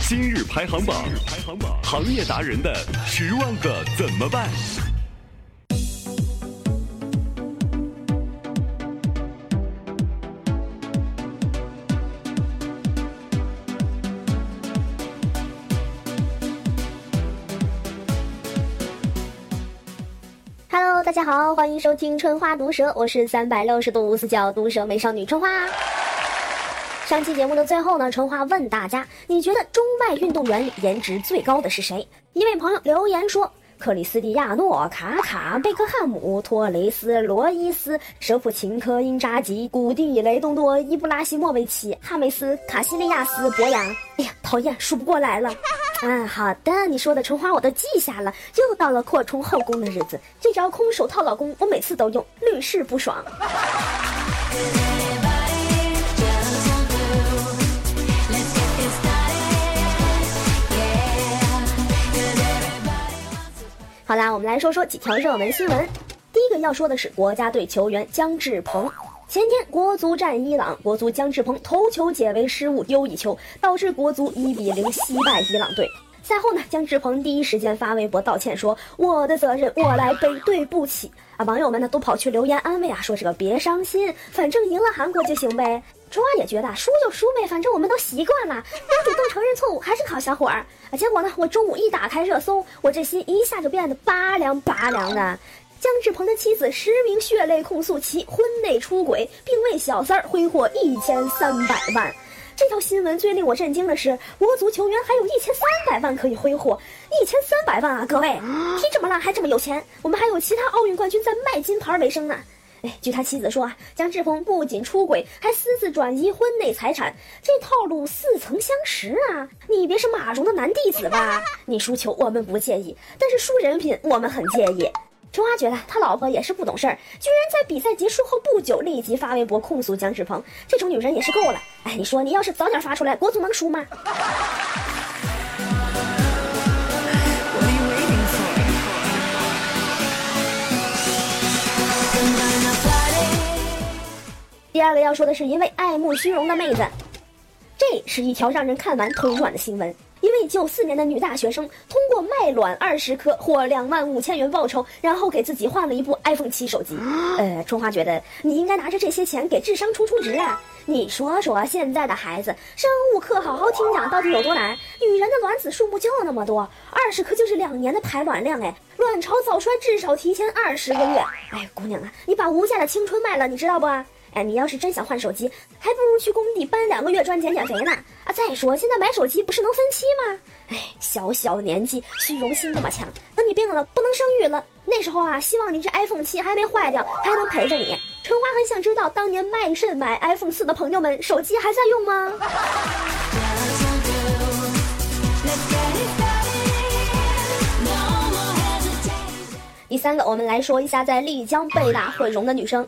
今日排行榜，排行榜，行业达人的十万个怎么办大家好，欢迎收听春花毒舌，我是三百六十度无死角毒舌美少女春花。上期节目的最后呢，春花问大家：你觉得中外运动员里颜值最高的是谁？一位朋友留言说：克里斯蒂亚诺、卡卡、贝克汉姆、托雷斯、罗伊斯、舍普琴科、因扎吉、古蒂、雷东多、伊布拉希莫维奇、哈梅斯、卡西利亚斯、博扬。哎呀，讨厌，数不过来了。嗯，好的，你说的春花我都记下了。又到了扩充后宫的日子，这招空手套老公我每次都用，屡试不爽。好啦，我们来说说几条热门新闻。第一个要说的是国家队球员姜志鹏。前天国足战伊朗，国足姜志鹏头球解围失误丢一球，导致国足一比零惜败伊朗队。赛后呢，姜志鹏第一时间发微博道歉，说我的责任我来背，对不起啊！网友们呢都跑去留言安慰啊，说这个别伤心，反正赢了韩国就行呗。春花也觉得输就输呗，反正我们都习惯了，不主动承认错误还是好小伙儿啊。结果呢，我中午一打开热搜，我这心一下就变得拔凉拔凉的。姜志鹏的妻子实名血泪控诉其婚内出轨，并为小三儿挥霍一千三百万。这条新闻最令我震惊的是，国足球员还有一千三百万可以挥霍，一千三百万啊！各位，踢这么烂还这么有钱，我们还有其他奥运冠军在卖金牌为生呢。哎，据他妻子说啊，江志鹏不仅出轨，还私自转移婚内财产，这套路似曾相识啊！你别是马蓉的男弟子吧？你输球我们不介意，但是输人品我们很介意。春花觉得他老婆也是不懂事儿，居然在比赛结束后不久立即发微博控诉姜志鹏，这种女人也是够了。哎，你说你要是早点发出来，国足能输吗？第二个要说的是一位爱慕虚荣的妹子，这是一条让人看完腿软的新闻。一位九四年的女大学生通过卖卵二十颗获两万五千元报酬，然后给自己换了一部 iPhone 七手机。呃，春花觉得你应该拿着这些钱给智商充充值啊！你说说，现在的孩子生物课好好听讲到底有多难？女人的卵子数目就那么多，二十颗就是两年的排卵量哎，卵巢早衰至少提前二十个月。哎，姑娘啊，你把无价的青春卖了，你知道不？哎，你要是真想换手机，还不如去工地搬两个月砖减减肥呢。啊，再说现在买手机不是能分期吗？哎，小小年纪虚荣心那么强，等你病了不能生育了，那时候啊，希望你这 iPhone 七还没坏掉，还能陪着你。春花很想知道，当年卖肾买 iPhone 四的朋友们，手机还在用吗？第三个，我们来说一下在丽江被打毁容的女生。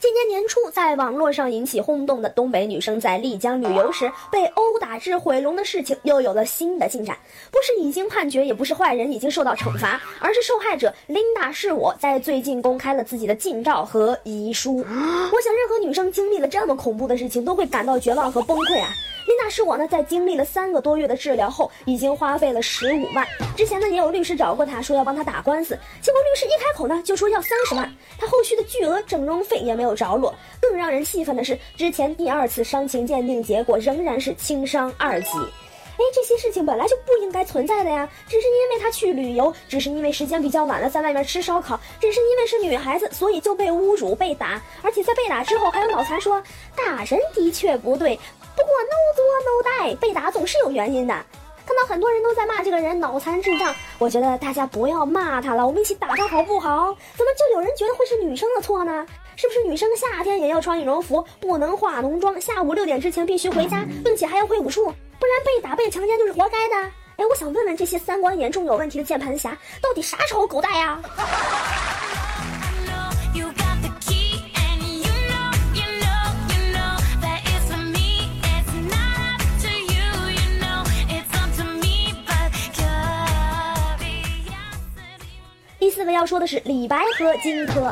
今年年初，在网络上引起轰动的东北女生在丽江旅游时被殴打致毁容的事情又有了新的进展。不是已经判决，也不是坏人已经受到惩罚，而是受害者琳达是我在最近公开了自己的近照和遗书。我想，任何女生经历了这么恐怖的事情，都会感到绝望和崩溃啊。琳达是我呢，在经历了三个多月的治疗后，已经花费了十五万。之前呢，也有律师找过他，说要帮他打官司，结果律师一开口呢，就说要三十万。他后续的巨额整容费也没有有着落。更让人气愤的是，之前第二次伤情鉴定结果仍然是轻伤二级。哎，这些事情本来就不应该存在的呀，只是因为他去旅游，只是因为时间比较晚了，在外面吃烧烤，只是因为是女孩子，所以就被侮辱、被打，而且在被打之后还有脑残说打人的确不对。不过 no 作 no die，被打总是有原因的。看到很多人都在骂这个人脑残智障，我觉得大家不要骂他了，我们一起打他好不好？怎么就有人觉得会是女生的错呢？是不是女生夏天也要穿羽绒服，不能化浓妆，下午六点之前必须回家，并且还要会武术，不然被打被强奸就是活该的？哎，我想问问这些三观严重有问题的键盘侠，到底啥时候狗带呀？第四个要说的是李白和荆轲。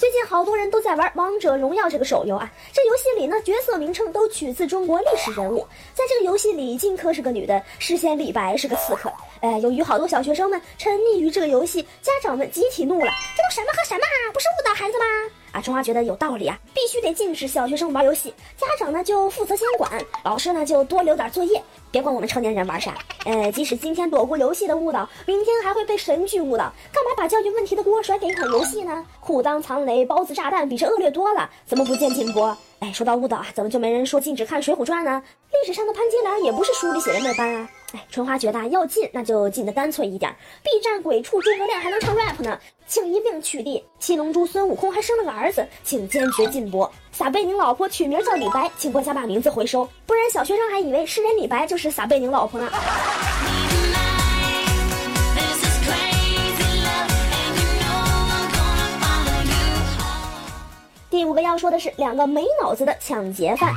最近好多人都在玩《王者荣耀》这个手游啊，这游戏里呢，角色名称都取自中国历史人物。在这个游戏里，荆轲是个女的，诗仙李白是个刺客。哎，由于好多小学生们沉溺于这个游戏，家长们集体怒了：这都什么和什么啊？不是误导孩子吗？啊，春花觉得有道理啊，必须得禁止小学生玩游戏。家长呢就负责监管，老师呢就多留点作业，别管我们成年人玩啥。呃，即使今天躲过游戏的误导，明天还会被神剧误导。干嘛把教育问题的锅甩给一款游戏呢？裤裆藏雷、包子炸弹比这恶劣多了，怎么不见禁播？哎，说到误导啊，怎么就没人说禁止看《水浒传》呢？历史上的潘金莲也不是书里写的那般啊。哎，春花觉得要禁，那就禁的干脆一点。B 站鬼畜诸葛亮还能唱 rap 呢，请一并取缔。七龙珠孙悟空还生了个儿子，请坚决禁播。撒贝宁老婆取名叫李白，请国家把名字回收，不然小学生还以为诗人李白就是撒贝宁老婆呢。第五个要说的是两个没脑子的抢劫犯，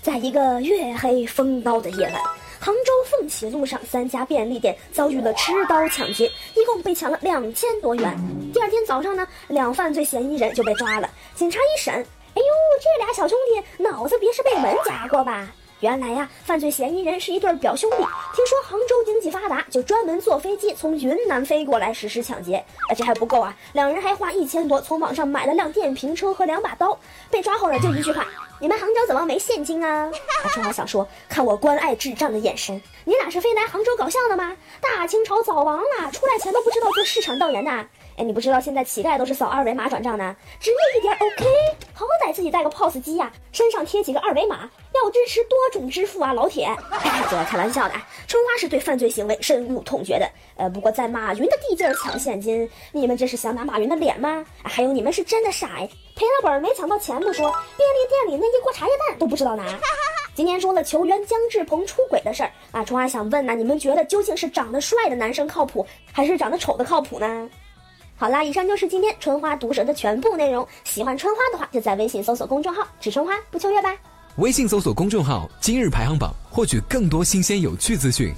在一个月黑风高的夜晚。杭州凤起路上，三家便利店遭遇了持刀抢劫，一共被抢了两千多元。第二天早上呢，两犯罪嫌疑人就被抓了。警察一审，哎呦，这俩小兄弟脑子别是被门夹过吧？原来呀，犯罪嫌疑人是一对表兄弟。听说杭州经济发达，就专门坐飞机从云南飞过来实施抢劫。而这还不够啊，两人还花一千多从网上买了辆电瓶车和两把刀。被抓后呢，就一句话：你们杭州怎么没现金啊？啊，正好想说，看我关爱智障的眼神，你俩是飞来杭州搞笑的吗？大清朝早亡了，出来前都不知道做市场调研的。哎，你不知道现在乞丐都是扫二维码转账的，职业一点 OK，好歹自己带个 POS 机呀，身上贴几个二维码。要支持多种支付啊，老铁！这开玩笑的，春花是对犯罪行为深恶痛绝的。呃，不过在马云的地界抢现金，你们这是想打马云的脸吗？还有你们是真的傻哎，赔了本没抢到钱不说，便利店里那一锅茶叶蛋都不知道拿。今天说了球员姜志鹏出轨的事儿啊，春花想问呢，你们觉得究竟是长得帅的男生靠谱，还是长得丑的靠谱呢？好啦，以上就是今天春花毒舌的全部内容。喜欢春花的话，就在微信搜索公众号“只春花不秋月”吧。微信搜索公众号“今日排行榜”，获取更多新鲜有趣资讯。